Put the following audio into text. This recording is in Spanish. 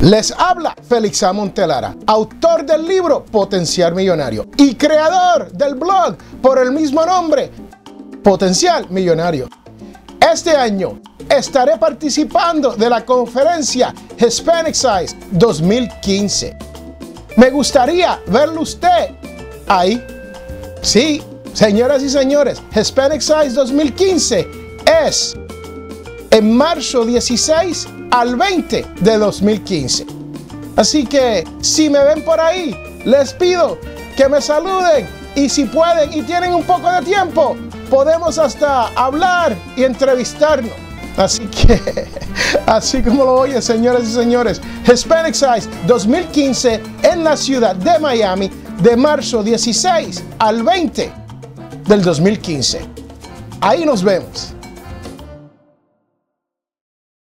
Les habla Félix. Montelara, autor del libro Potencial Millonario y creador del blog por el mismo nombre, Potencial Millonario. Este año estaré participando de la conferencia Hispanic Size 2015. Me gustaría verlo usted ahí. Sí, señoras y señores, Hispanic Size 2015 es en marzo 16 al 20 de 2015. Así que si me ven por ahí, les pido que me saluden y si pueden y tienen un poco de tiempo, podemos hasta hablar y entrevistarnos. Así que, así como lo oyen, señores y señores, Hispanic Size 2015 en la ciudad de Miami de marzo 16 al 20 del 2015. Ahí nos vemos.